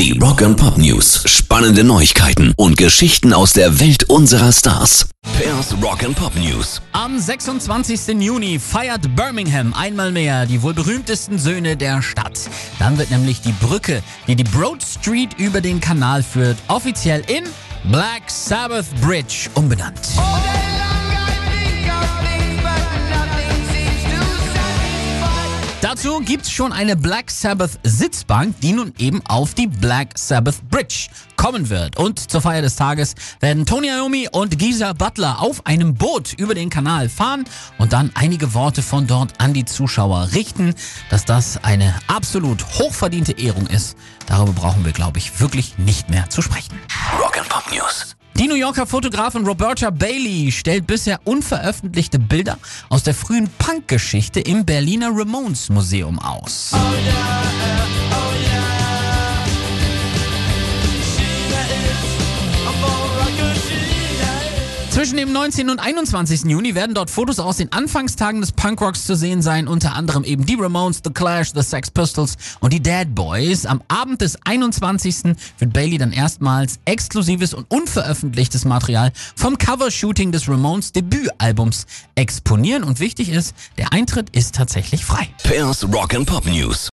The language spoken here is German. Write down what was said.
Die Rock and Pop News. Spannende Neuigkeiten und Geschichten aus der Welt unserer Stars. Pairs Rock and Pop News. Am 26. Juni feiert Birmingham einmal mehr die wohl berühmtesten Söhne der Stadt. Dann wird nämlich die Brücke, die die Broad Street über den Kanal führt, offiziell in Black Sabbath Bridge umbenannt. Dazu gibt's schon eine Black Sabbath Sitzbank, die nun eben auf die Black Sabbath Bridge kommen wird. Und zur Feier des Tages werden Tony Iommi und Giza Butler auf einem Boot über den Kanal fahren und dann einige Worte von dort an die Zuschauer richten. Dass das eine absolut hochverdiente Ehrung ist, darüber brauchen wir, glaube ich, wirklich nicht mehr zu sprechen. Rock and Pop News. Die New Yorker Fotografin Roberta Bailey stellt bisher unveröffentlichte Bilder aus der frühen Punk-Geschichte im Berliner Ramones Museum aus. Zwischen dem 19. und 21. Juni werden dort Fotos aus den Anfangstagen des Punkrocks zu sehen sein, unter anderem eben die Ramones, The Clash, The Sex Pistols und die Dead Boys. Am Abend des 21. wird Bailey dann erstmals exklusives und unveröffentlichtes Material vom Covershooting des Ramones Debütalbums exponieren und wichtig ist, der Eintritt ist tatsächlich frei. Pairs Rock and Pop News.